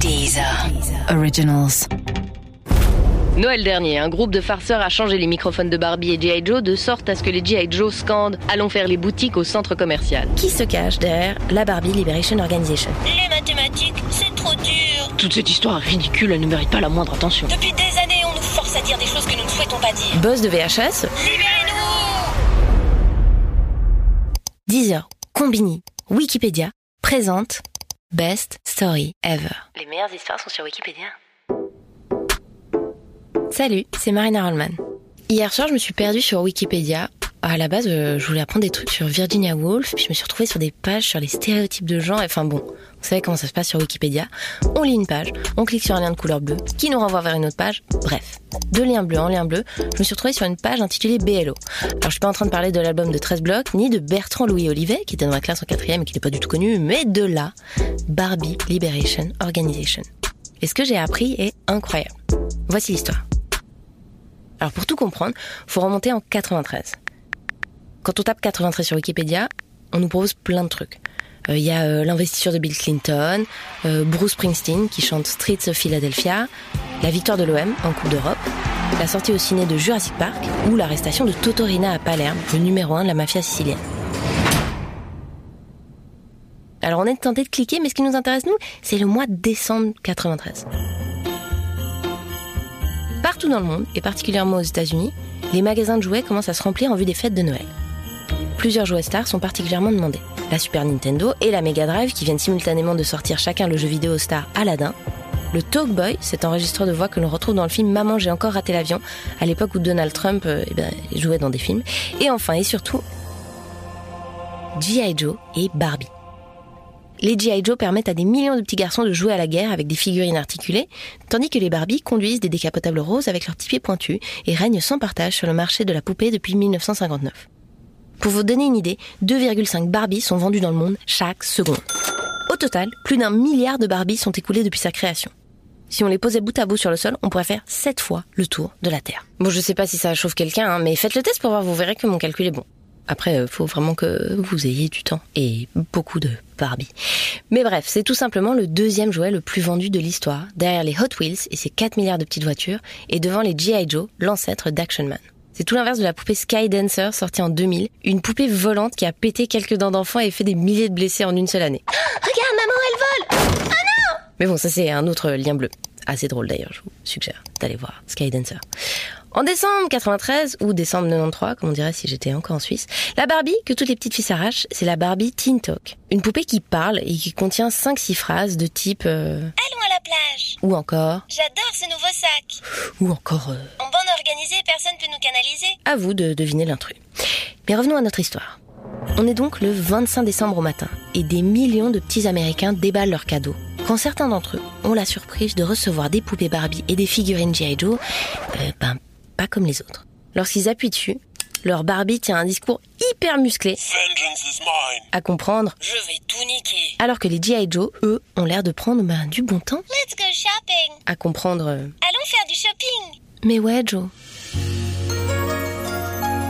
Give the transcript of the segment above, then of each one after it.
Deezer. Originals. Noël dernier, un groupe de farceurs a changé les microphones de Barbie et G.I. Joe de sorte à ce que les G.I. Joe scandent Allons faire les boutiques au centre commercial. Qui se cache derrière la Barbie Liberation Organization? Les mathématiques, c'est trop dur. Toute cette histoire est ridicule, elle ne mérite pas la moindre attention. Depuis des années, on nous force à dire des choses que nous ne souhaitons pas dire. Boss de VHS Libérez-nous Deezer, Combini, Wikipédia présente Best Story Ever. Les meilleures histoires sont sur Wikipédia. Salut, c'est Marina Rollman. Hier soir, je me suis perdue sur Wikipédia. À la base, euh, je voulais apprendre des trucs sur Virginia Woolf, puis je me suis retrouvée sur des pages sur les stéréotypes de genre. Enfin bon, vous savez comment ça se passe sur Wikipédia. On lit une page, on clique sur un lien de couleur bleue, qui nous renvoie vers une autre page. Bref, de lien bleu en lien bleu, je me suis retrouvée sur une page intitulée BLO. Alors je suis pas en train de parler de l'album de 13 blocs, ni de Bertrand Louis Olivet, qui était dans ma classe en quatrième et qui n'était pas du tout connu, mais de là, Barbie Liberation Organization. Et ce que j'ai appris est incroyable. Voici l'histoire. Alors pour tout comprendre, faut remonter en 93. Quand on tape 93 sur Wikipédia, on nous propose plein de trucs. Il y a euh, l'investiture de Bill Clinton, euh, Bruce Springsteen qui chante Streets of Philadelphia, la victoire de l'OM en Coupe d'Europe, la sortie au ciné de Jurassic Park ou l'arrestation de Totorina à Palerme, le numéro 1 de la mafia sicilienne. Alors on est tenté de cliquer, mais ce qui nous intéresse nous, c'est le mois de décembre 93. Partout dans le monde, et particulièrement aux États-Unis, les magasins de jouets commencent à se remplir en vue des fêtes de Noël. Plusieurs jouets stars sont particulièrement demandés. La Super Nintendo et la Mega Drive qui viennent simultanément de sortir chacun le jeu vidéo star Aladdin. Le Talkboy, cet enregistreur de voix que l'on retrouve dans le film Maman j'ai encore raté l'avion, à l'époque où Donald Trump euh, eh ben, jouait dans des films. Et enfin et surtout, G.I. Joe et Barbie. Les G.I. Joe permettent à des millions de petits garçons de jouer à la guerre avec des figurines articulées, tandis que les Barbie conduisent des décapotables roses avec leurs petits pieds pointus et règnent sans partage sur le marché de la poupée depuis 1959. Pour vous donner une idée, 2,5 Barbie sont vendus dans le monde chaque seconde. Au total, plus d'un milliard de Barbie sont écoulés depuis sa création. Si on les posait bout à bout sur le sol, on pourrait faire 7 fois le tour de la Terre. Bon, je sais pas si ça chauffe quelqu'un, hein, mais faites le test pour voir, vous verrez que mon calcul est bon. Après, faut vraiment que vous ayez du temps et beaucoup de Barbie. Mais bref, c'est tout simplement le deuxième jouet le plus vendu de l'histoire, derrière les Hot Wheels et ses 4 milliards de petites voitures, et devant les G.I. Joe, l'ancêtre d'Action Man. C'est tout l'inverse de la poupée Sky Dancer sortie en 2000, une poupée volante qui a pété quelques dents d'enfant et fait des milliers de blessés en une seule année. Regarde, maman, elle vole Mais bon, ça c'est un autre lien bleu. Assez drôle d'ailleurs, je vous suggère d'aller voir Sky Dancer. En décembre 93 ou décembre 93, comme on dirait si j'étais encore en Suisse, la Barbie que toutes les petites filles s'arrachent, c'est la Barbie Teen Talk. Une poupée qui parle et qui contient 5-6 phrases de type euh, Allons à la plage. ou encore J'adore ce nouveau sac. ou encore euh, Personne peut nous canaliser. à vous de deviner l'intrus. Mais revenons à notre histoire. On est donc le 25 décembre au matin et des millions de petits Américains déballent leurs cadeaux. Quand certains d'entre eux ont la surprise de recevoir des poupées Barbie et des figurines G.I. Joe, euh, ben pas comme les autres. Lorsqu'ils appuient dessus, leur Barbie tient un discours hyper musclé Vengeance is mine. à comprendre, Je vais tout niquer. alors que les G.I. Joe, eux, ont l'air de prendre ben, du bon temps Let's go shopping. à comprendre. euh, Allons faire du shopping. Mais ouais, Joe.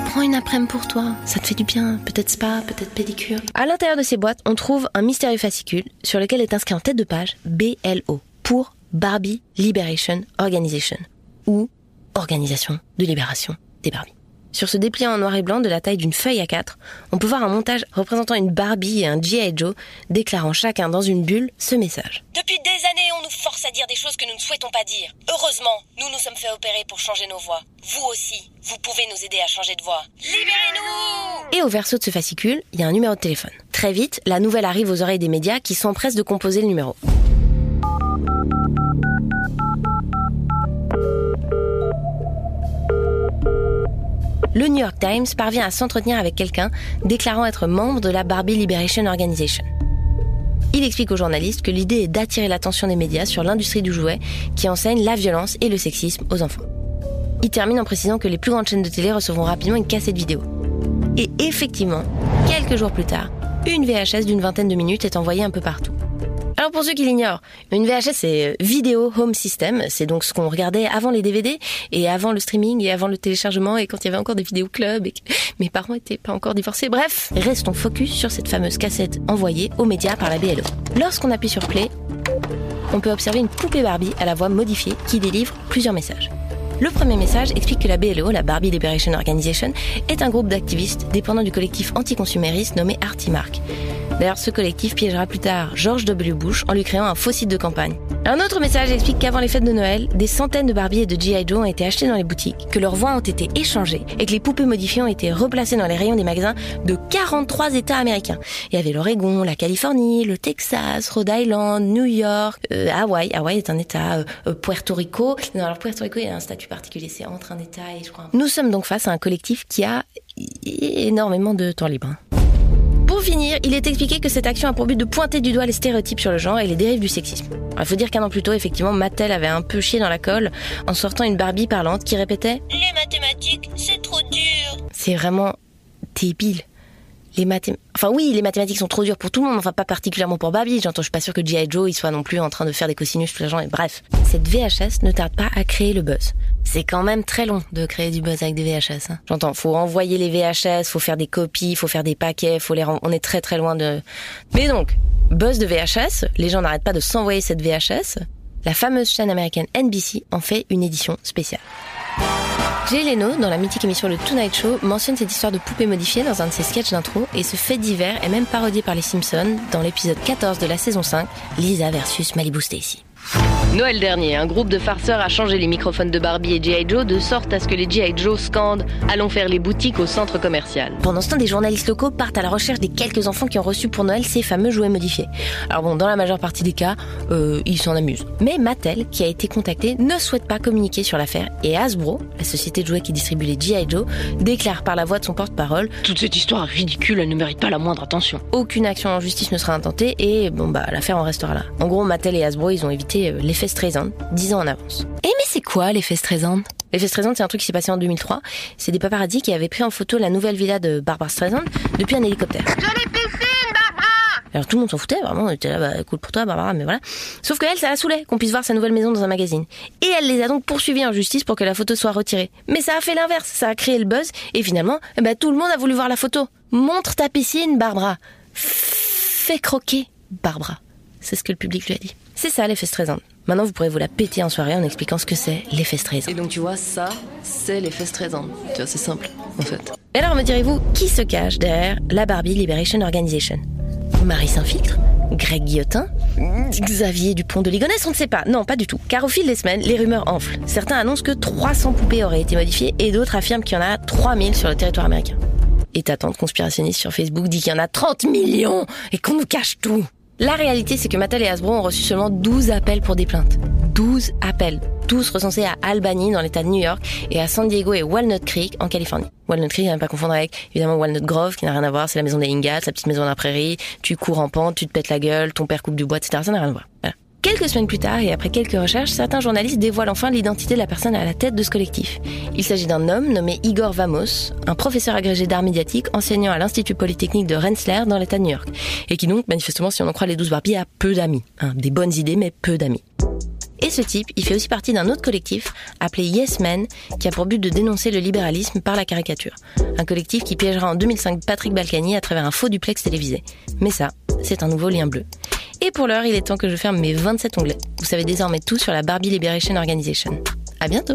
Prends une après-midi pour toi, ça te fait du bien, peut-être spa, peut-être pédicure. À l'intérieur de ces boîtes, on trouve un mystérieux fascicule sur lequel est inscrit en tête de page BLO pour Barbie Liberation Organization ou Organisation de libération des Barbies. Sur ce dépliant en noir et blanc de la taille d'une feuille à quatre, on peut voir un montage représentant une Barbie et un G.I. Joe déclarant chacun dans une bulle ce message. Depuis des années, on nous force à dire des choses que nous ne souhaitons pas dire. Heureusement, nous nous sommes fait opérer pour changer nos voix. Vous aussi, vous pouvez nous aider à changer de voix. Libérez-nous Et au verso de ce fascicule, il y a un numéro de téléphone. Très vite, la nouvelle arrive aux oreilles des médias qui s'empressent de composer le numéro. Le New York Times parvient à s'entretenir avec quelqu'un déclarant être membre de la Barbie Liberation Organization. Il explique aux journalistes que l'idée est d'attirer l'attention des médias sur l'industrie du jouet qui enseigne la violence et le sexisme aux enfants. Il termine en précisant que les plus grandes chaînes de télé recevront rapidement une cassette vidéo. Et effectivement, quelques jours plus tard, une VHS d'une vingtaine de minutes est envoyée un peu partout. Alors pour ceux qui l'ignorent, une VHS c'est Video Home System, c'est donc ce qu'on regardait avant les DVD et avant le streaming et avant le téléchargement et quand il y avait encore des vidéos clubs et que mes parents étaient pas encore divorcés. Bref, restons focus sur cette fameuse cassette envoyée aux médias par la BLO. Lorsqu'on appuie sur play, on peut observer une poupée Barbie à la voix modifiée qui délivre plusieurs messages. Le premier message explique que la BLO, la Barbie Liberation Organization, est un groupe d'activistes dépendant du collectif anticonsumériste nommé Artimark. D'ailleurs, ce collectif piégera plus tard George W. Bush en lui créant un faux site de campagne. Un autre message explique qu'avant les fêtes de Noël, des centaines de Barbie et de G.I. Joe ont été achetés dans les boutiques, que leurs voix ont été échangées et que les poupées modifiées ont été replacées dans les rayons des magasins de 43 États américains. Il y avait l'Oregon, la Californie, le Texas, Rhode Island, New York, euh, Hawaï. Hawaï est un État, euh, euh, Puerto Rico. Non, alors Puerto Rico, il y a un statut particulier, c'est entre un État et je crois. Nous sommes donc face à un collectif qui a énormément de temps libre. Pour finir, il est expliqué que cette action a pour but de pointer du doigt les stéréotypes sur le genre et les dérives du sexisme. Il faut dire qu'un an plus tôt, effectivement, Mattel avait un peu chié dans la colle en sortant une Barbie parlante qui répétait Les mathématiques, c'est trop dur. C'est vraiment débile. Les mathématiques... Enfin oui, les mathématiques sont trop dures pour tout le monde, enfin pas particulièrement pour Barbie. J'entends, je suis pas sûre que G.I. Joe il soit non plus en train de faire des cosinus toute la journée. Bref, cette VHS ne tarde pas à créer le buzz. C'est quand même très long de créer du buzz avec des VHS. Hein. J'entends, faut envoyer les VHS, faut faire des copies, faut faire des paquets, faut les on est très très loin de. Mais donc, buzz de VHS, les gens n'arrêtent pas de s'envoyer cette VHS. La fameuse chaîne américaine NBC en fait une édition spéciale. Jay Leno, dans la mythique émission Le Tonight Show, mentionne cette histoire de poupée modifiée dans un de ses sketchs d'intro et ce fait divers est même parodié par les Simpsons dans l'épisode 14 de la saison 5, Lisa versus Malibu Stacy. Noël dernier, un groupe de farceurs a changé les microphones de Barbie et G.I. Joe de sorte à ce que les G.I. Joe scandent Allons faire les boutiques au centre commercial. Pendant ce temps, des journalistes locaux partent à la recherche des quelques enfants qui ont reçu pour Noël ces fameux jouets modifiés. Alors bon, dans la majeure partie des cas, euh, ils s'en amusent. Mais Mattel, qui a été contacté, ne souhaite pas communiquer sur l'affaire et Hasbro, la société de jouets qui distribue les G.I. Joe, déclare par la voix de son porte-parole Toute cette histoire est ridicule, elle ne mérite pas la moindre attention. Aucune action en justice ne sera intentée et bon bah l'affaire en restera là. En gros, Mattel et Hasbro, ils ont évité euh, l'effet Streisand, 10 ans en avance. Et mais c'est quoi l'effet Streisand L'effet Streisand, c'est un truc qui s'est passé en 2003. C'est des paparazzis qui avaient pris en photo la nouvelle villa de Barbara Streisand depuis un hélicoptère. Jolie piscine, Barbara Alors tout le monde s'en foutait, vraiment, on était là, bah, cool pour toi Barbara, mais voilà. Sauf que elle, ça la saoulait qu'on puisse voir sa nouvelle maison dans un magazine. Et elle les a donc poursuivis en justice pour que la photo soit retirée. Mais ça a fait l'inverse, ça a créé le buzz, et finalement, eh ben, tout le monde a voulu voir la photo. Montre ta piscine, Barbara. Fais croquer, Barbara. C'est ce que le public lui a dit. C'est ça l'effet Streisand. Maintenant, vous pourrez vous la péter en soirée en expliquant ce que c'est l'effet Streisand. Et donc tu vois, ça, c'est l'effet Streisand. Tu vois, c'est simple, en fait. Et alors, me direz-vous, qui se cache derrière la Barbie Liberation Organization? Marie Saint-Filtre? Greg Guillotin? Xavier Dupont de Ligonnès? On ne sait pas. Non, pas du tout. Car au fil des semaines, les rumeurs enflent. Certains annoncent que 300 poupées auraient été modifiées et d'autres affirment qu'il y en a 3000 sur le territoire américain. Et ta tante conspirationniste sur Facebook dit qu'il y en a 30 millions et qu'on nous cache tout. La réalité, c'est que Mattel et Hasbro ont reçu seulement 12 appels pour des plaintes. 12 appels. Tous recensés à Albany, dans l'état de New York, et à San Diego et Walnut Creek, en Californie. Walnut Creek, à ne pas confondre avec, évidemment, Walnut Grove, qui n'a rien à voir, c'est la maison des Ingalls, la petite maison dans la prairie, tu cours en pente, tu te pètes la gueule, ton père coupe du bois, etc. Ça n'a rien à voir. Quelques semaines plus tard, et après quelques recherches, certains journalistes dévoilent enfin l'identité de la personne à la tête de ce collectif. Il s'agit d'un homme nommé Igor Vamos, un professeur agrégé d'art médiatique enseignant à l'Institut Polytechnique de Rensselaer dans l'État de New York, et qui donc, manifestement, si on en croit les douze Barbies, a peu d'amis. Hein, des bonnes idées, mais peu d'amis. Et ce type, il fait aussi partie d'un autre collectif appelé Yes Men, qui a pour but de dénoncer le libéralisme par la caricature. Un collectif qui piégera en 2005 Patrick Balkany à travers un faux duplex télévisé. Mais ça, c'est un nouveau lien bleu. Et pour l'heure, il est temps que je ferme mes 27 onglets. Vous savez désormais tout sur la Barbie Liberation Organization. À bientôt!